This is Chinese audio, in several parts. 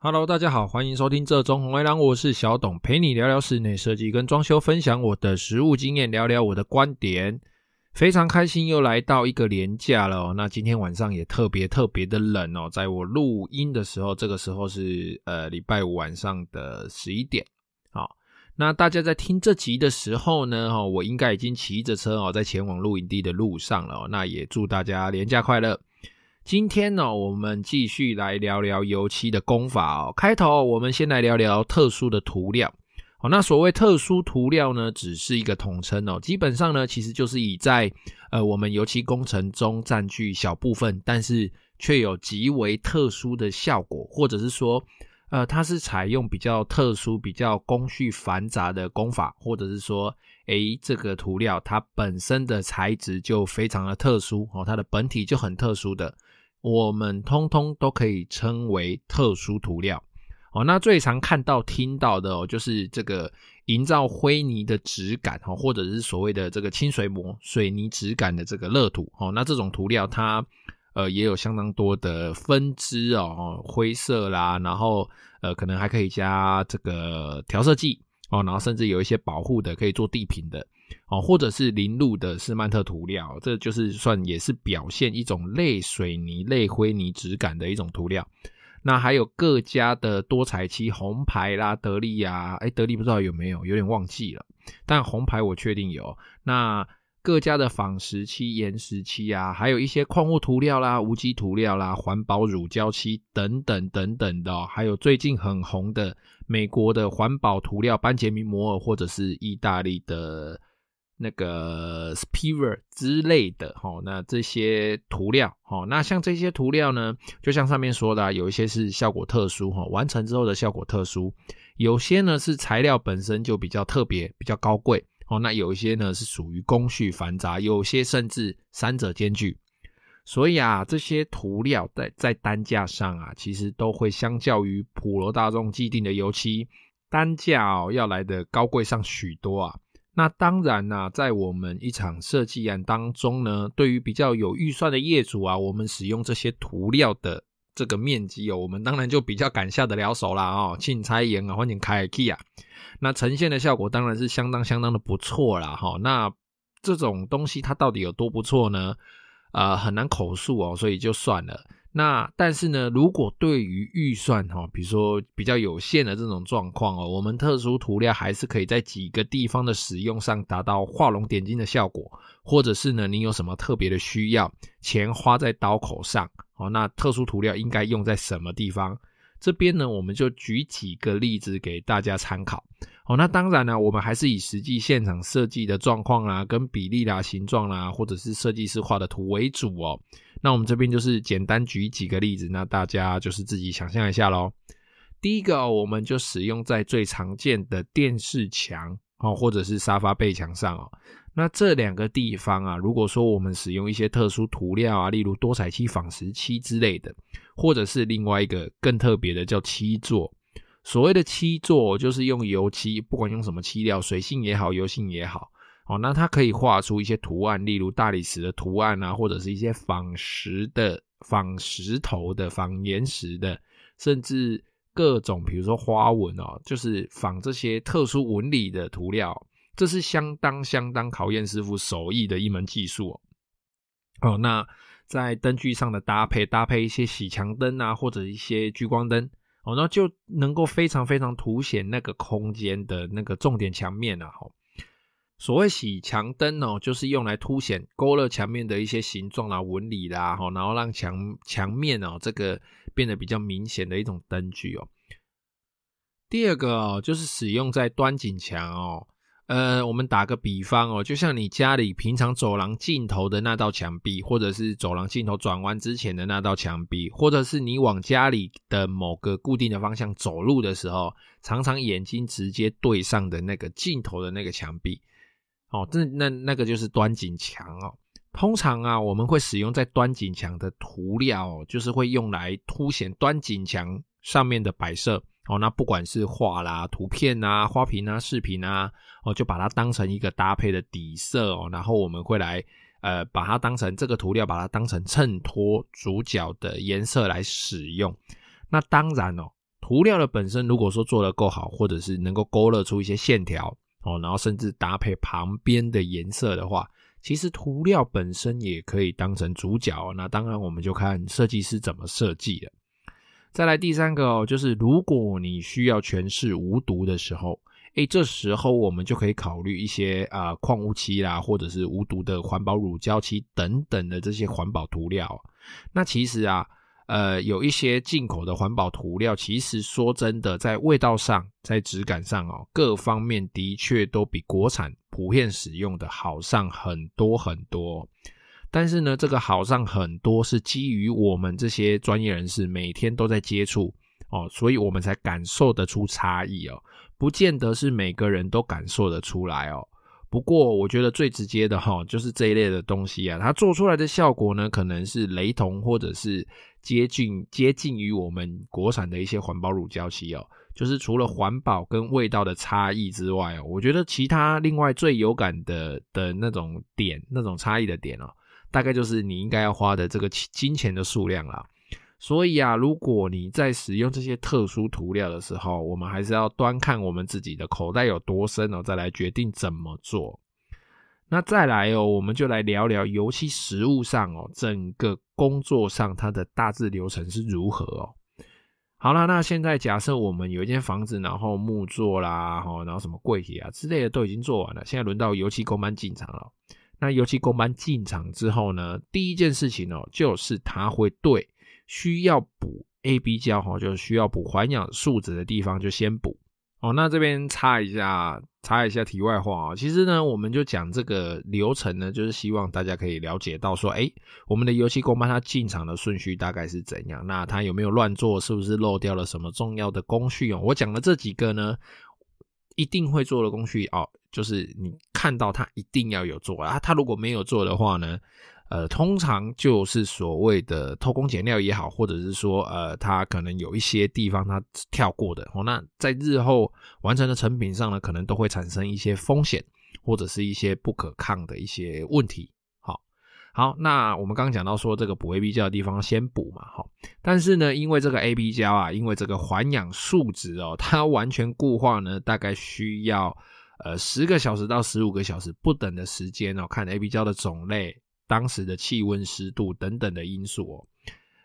Hello，大家好，欢迎收听这中红卫狼，我是小董，陪你聊聊室内设计跟装修，分享我的实务经验，聊聊我的观点。非常开心又来到一个连假了哦，那今天晚上也特别特别的冷哦，在我录音的时候，这个时候是呃礼拜五晚上的十一点。好，那大家在听这集的时候呢，哈，我应该已经骑着车哦，在前往露营地的路上了哦。那也祝大家连假快乐。今天呢，我们继续来聊聊油漆的工法哦。开头我们先来聊聊特殊的涂料。好，那所谓特殊涂料呢，只是一个统称哦。基本上呢，其实就是以在呃我们油漆工程中占据小部分，但是却有极为特殊的效果，或者是说，呃，它是采用比较特殊、比较工序繁杂的工法，或者是说，诶，这个涂料它本身的材质就非常的特殊哦，它的本体就很特殊的。我们通通都可以称为特殊涂料哦。那最常看到、听到的哦，就是这个营造灰泥的质感哦，或者是所谓的这个清水模、水泥质感的这个乐土哦。那这种涂料它呃也有相当多的分支哦，灰色啦，然后呃可能还可以加这个调色剂哦，然后甚至有一些保护的，可以做地坪的。哦，或者是淋露的斯曼特涂料，这就是算也是表现一种类水泥、类灰泥质感的一种涂料。那还有各家的多彩漆，红牌啦、得利啊，诶得力不知道有没有，有点忘记了。但红牌我确定有。那各家的仿石漆、岩石漆啊，还有一些矿物涂料啦、无机涂料啦、环保乳胶漆等等等等的，还有最近很红的美国的环保涂料班杰明摩尔，或者是意大利的。那个 Spiver 之类的，齁，那这些涂料，齁，那像这些涂料呢，就像上面说的，有一些是效果特殊，齁，完成之后的效果特殊，有些呢是材料本身就比较特别、比较高贵，哦，那有一些呢是属于工序繁杂，有些甚至三者兼具，所以啊，这些涂料在在单价上啊，其实都会相较于普罗大众既定的油漆单价哦，要来的高贵上许多啊。那当然啦，在我们一场设计案当中呢，对于比较有预算的业主啊，我们使用这些涂料的这个面积哦，我们当然就比较敢下得了手啦哦，请拆岩啊，欢迎开 K 啊，那呈现的效果当然是相当相当的不错啦哈。那这种东西它到底有多不错呢？呃，很难口述哦，所以就算了。那但是呢，如果对于预算哈，比如说比较有限的这种状况哦，我们特殊涂料还是可以在几个地方的使用上达到画龙点睛的效果，或者是呢，你有什么特别的需要，钱花在刀口上哦，那特殊涂料应该用在什么地方？这边呢，我们就举几个例子给大家参考。哦，那当然呢，我们还是以实际现场设计的状况啦、跟比例啦、形状啦，或者是设计师画的图为主哦。那我们这边就是简单举几个例子，那大家就是自己想象一下喽。第一个，我们就使用在最常见的电视墙哦，或者是沙发背墙上哦。那这两个地方啊，如果说我们使用一些特殊涂料啊，例如多彩漆、仿石漆之类的，或者是另外一个更特别的叫漆作。所谓的漆作，就是用油漆，不管用什么漆料，水性也好，油性也好，哦，那它可以画出一些图案，例如大理石的图案啊，或者是一些仿石的、仿石头的、仿岩石的，甚至各种，比如说花纹哦，就是仿这些特殊纹理的涂料。这是相当相当考验师傅手艺的一门技术哦。哦，那在灯具上的搭配，搭配一些洗墙灯啊，或者一些聚光灯，哦，那就能够非常非常凸显那个空间的那个重点墙面啊。哦，所谓洗墙灯哦，就是用来凸显勾勒墙面的一些形状啊、纹理啦，哦，然后让墙墙面哦这个变得比较明显的一种灯具哦。第二个哦，就是使用在端景墙哦。呃，我们打个比方哦，就像你家里平常走廊尽头的那道墙壁，或者是走廊尽头转弯之前的那道墙壁，或者是你往家里的某个固定的方向走路的时候，常常眼睛直接对上的那个尽头的那个墙壁，哦，这那那个就是端景墙哦。通常啊，我们会使用在端景墙的涂料，就是会用来凸显端景墙上面的摆设。哦，那不管是画啦、图片啊、花瓶啊、饰品啊，哦，就把它当成一个搭配的底色哦，然后我们会来呃，把它当成这个涂料，把它当成衬托主角的颜色来使用。那当然哦，涂料的本身如果说做得够好，或者是能够勾勒出一些线条哦，然后甚至搭配旁边的颜色的话，其实涂料本身也可以当成主角。那当然我们就看设计师怎么设计了。再来第三个哦，就是如果你需要全是无毒的时候。诶，这时候我们就可以考虑一些啊、呃、矿物漆啦，或者是无毒的环保乳胶漆等等的这些环保涂料。那其实啊，呃，有一些进口的环保涂料，其实说真的，在味道上、在质感上哦，各方面的确都比国产普遍使用的好上很多很多。但是呢，这个好上很多是基于我们这些专业人士每天都在接触哦，所以我们才感受得出差异哦。不见得是每个人都感受得出来哦。不过我觉得最直接的哈，就是这一类的东西啊，它做出来的效果呢，可能是雷同或者是接近接近于我们国产的一些环保乳胶漆哦。就是除了环保跟味道的差异之外哦，我觉得其他另外最有感的的那种点，那种差异的点哦，大概就是你应该要花的这个金钱的数量啦。所以啊，如果你在使用这些特殊涂料的时候，我们还是要端看我们自己的口袋有多深哦，再来决定怎么做。那再来哦，我们就来聊聊油漆实务上哦，整个工作上它的大致流程是如何哦。好啦，那现在假设我们有一间房子，然后木作啦，然后什么柜体啊之类的都已经做完了，现在轮到油漆工班进场了。那油漆工班进场之后呢，第一件事情哦，就是他会对。需要补 AB 胶哈，就是需要补环氧树脂的地方就先补哦。那这边插一下，插一下题外话啊。其实呢，我们就讲这个流程呢，就是希望大家可以了解到说，诶，我们的油漆工班它进场的顺序大概是怎样？那它有没有乱做？是不是漏掉了什么重要的工序哦？我讲的这几个呢，一定会做的工序哦，就是你看到它一定要有做啊。它如果没有做的话呢？呃，通常就是所谓的偷工减料也好，或者是说，呃，它可能有一些地方它跳过的哦，那在日后完成的成品上呢，可能都会产生一些风险，或者是一些不可抗的一些问题。好，好，那我们刚刚讲到说这个补 AB 胶的地方先补嘛，哈，但是呢，因为这个 AB 胶啊，因为这个环氧树脂哦，它完全固化呢，大概需要呃十个小时到十五个小时不等的时间哦，看 AB 胶的种类。当时的气温、湿度等等的因素哦。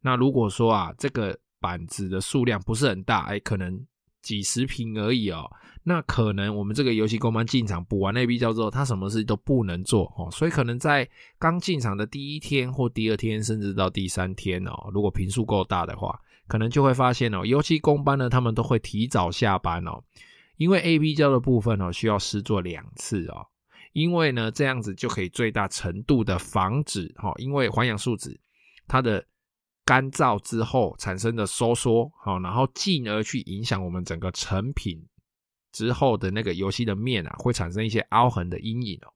那如果说啊，这个板子的数量不是很大，哎，可能几十坪而已哦。那可能我们这个油漆工班进场补完 AB 胶之后，他什么事都不能做哦。所以可能在刚进场的第一天或第二天，甚至到第三天哦，如果坪数够大的话，可能就会发现哦，尤其工班呢，他们都会提早下班哦，因为 AB 胶的部分哦，需要施做两次哦。因为呢，这样子就可以最大程度的防止哈，因为环氧树脂它的干燥之后产生的收缩，好，然后进而去影响我们整个成品之后的那个油漆的面啊，会产生一些凹痕的阴影哦。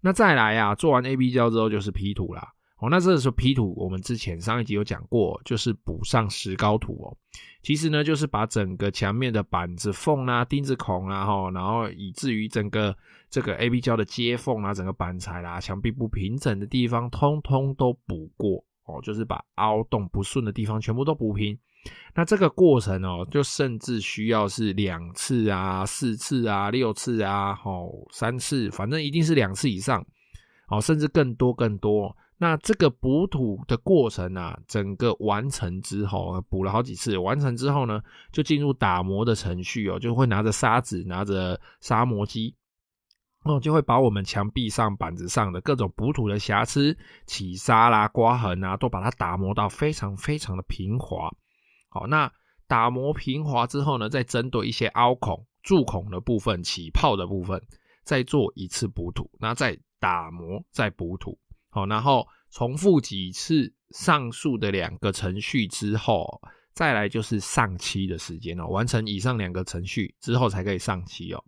那再来啊，做完 AB 胶之后就是 P 图啦。哦，那这个时候 P 图，我们之前上一集有讲过，就是补上石膏涂哦。其实呢，就是把整个墙面的板子缝啊、钉子孔啊，哈，然后以至于整个这个 AB 胶的接缝啊、整个板材啦、墙壁不平整的地方，通通都补过哦。就是把凹洞不顺的地方全部都补平。那这个过程哦，就甚至需要是两次啊、四次啊、六次啊、哦三次，反正一定是两次以上哦，甚至更多更多。那这个补土的过程啊，整个完成之后，补了好几次，完成之后呢，就进入打磨的程序哦，就会拿着砂纸，拿着砂磨机，哦，就会把我们墙壁上、板子上的各种补土的瑕疵、起沙啦、刮痕啊，都把它打磨到非常非常的平滑。好，那打磨平滑之后呢，再针对一些凹孔、蛀孔的部分、起泡的部分，再做一次补土，那再打磨，再补土。好，然后重复几次上述的两个程序之后，再来就是上漆的时间哦。完成以上两个程序之后，才可以上漆哦。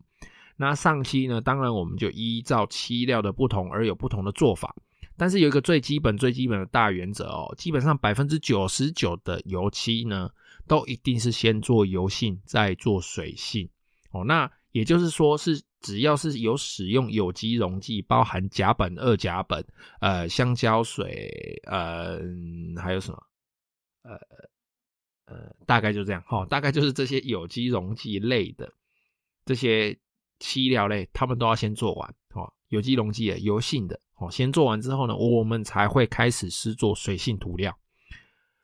那上漆呢，当然我们就依照漆料的不同而有不同的做法，但是有一个最基本、最基本的大原则哦，基本上百分之九十九的油漆呢，都一定是先做油性，再做水性哦。那也就是说是。只要是有使用有机溶剂，包含甲苯、二甲苯、呃，香蕉水，呃，还有什么？呃，呃，大概就这样哈、哦，大概就是这些有机溶剂类的这些漆料类，他们都要先做完哦。有机溶剂的油性的哦，先做完之后呢，我们才会开始施作水性涂料。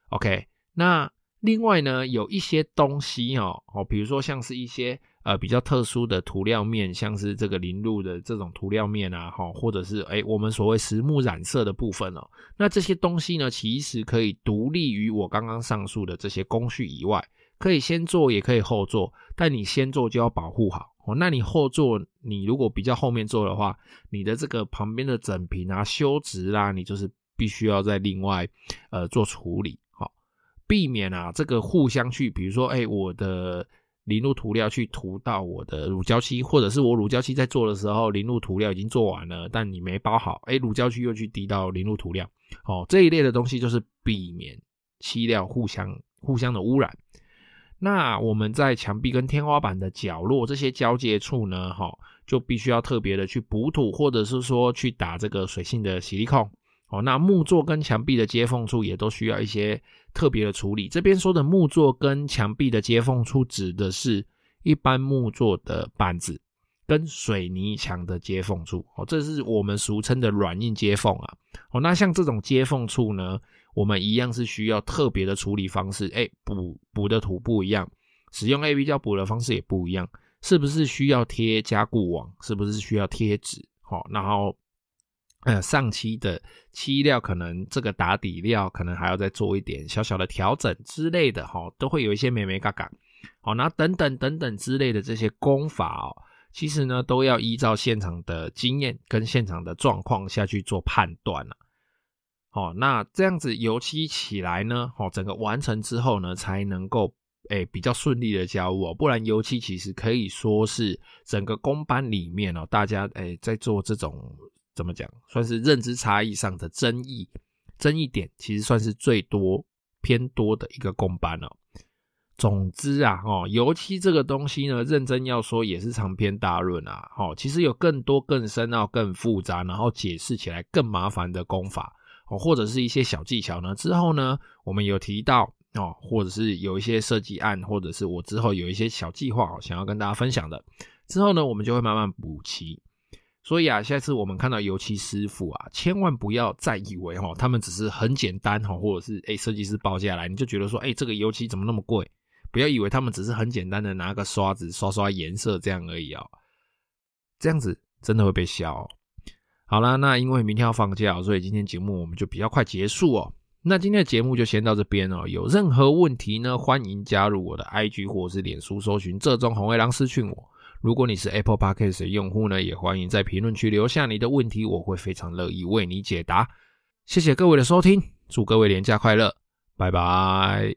OK，那另外呢，有一些东西哦哦，比如说像是一些。呃，比较特殊的涂料面，像是这个淋露的这种涂料面啊，哈，或者是诶我们所谓实木染色的部分哦，那这些东西呢，其实可以独立于我刚刚上述的这些工序以外，可以先做，也可以后做，但你先做就要保护好哦。那你后做，你如果比较后面做的话，你的这个旁边的整平啊、修直啦，你就是必须要再另外呃做处理，好，避免啊这个互相去，比如说诶我的。淋入涂料去涂到我的乳胶漆，或者是我乳胶漆在做的时候，淋入涂料已经做完了，但你没包好，哎，乳胶漆又去滴到淋入涂料，哦，这一类的东西就是避免漆料互相互相的污染。那我们在墙壁跟天花板的角落这些交界处呢，哈，就必须要特别的去补土，或者是说去打这个水性的矽利康。哦，那木作跟墙壁的接缝处也都需要一些特别的处理。这边说的木作跟墙壁的接缝处，指的是一般木座的板子跟水泥墙的接缝处。哦，这是我们俗称的软硬接缝啊。哦，那像这种接缝处呢，我们一样是需要特别的处理方式。哎，补补的土不一样，使用 AB 胶补的方式也不一样。是不是需要贴加固网？是不是需要贴纸？好，然后。呃，上漆的漆料可能这个打底料可能还要再做一点小小的调整之类的哈，都会有一些眉眉嘎嘎，好，那等等等等之类的这些工法哦，其实呢都要依照现场的经验跟现场的状况下去做判断了。好，那这样子油漆起来呢，好，整个完成之后呢，才能够诶、比较顺利的交屋，不然油漆其实可以说是整个工班里面哦，大家诶、在做这种。怎么讲？算是认知差异上的争议，争议点其实算是最多偏多的一个公班哦。总之啊，哦，油漆这个东西呢，认真要说也是长篇大论啊。哦，其实有更多更深奥、更复杂，然后解释起来更麻烦的功法哦，或者是一些小技巧呢。之后呢，我们有提到哦，或者是有一些设计案，或者是我之后有一些小计划想要跟大家分享的。之后呢，我们就会慢慢补齐。所以啊，下次我们看到油漆师傅啊，千万不要再以为哈，他们只是很简单哈，或者是诶设计师报价来，你就觉得说，诶这个油漆怎么那么贵？不要以为他们只是很简单的拿个刷子刷刷颜色这样而已哦，这样子真的会被笑哦。好啦，那因为明天要放假，所以今天节目我们就比较快结束哦。那今天的节目就先到这边哦。有任何问题呢，欢迎加入我的 IG 或者是脸书搜寻这中红卫狼私讯我。如果你是 Apple Podcast 的用户呢，也欢迎在评论区留下你的问题，我会非常乐意为你解答。谢谢各位的收听，祝各位年假快乐，拜拜。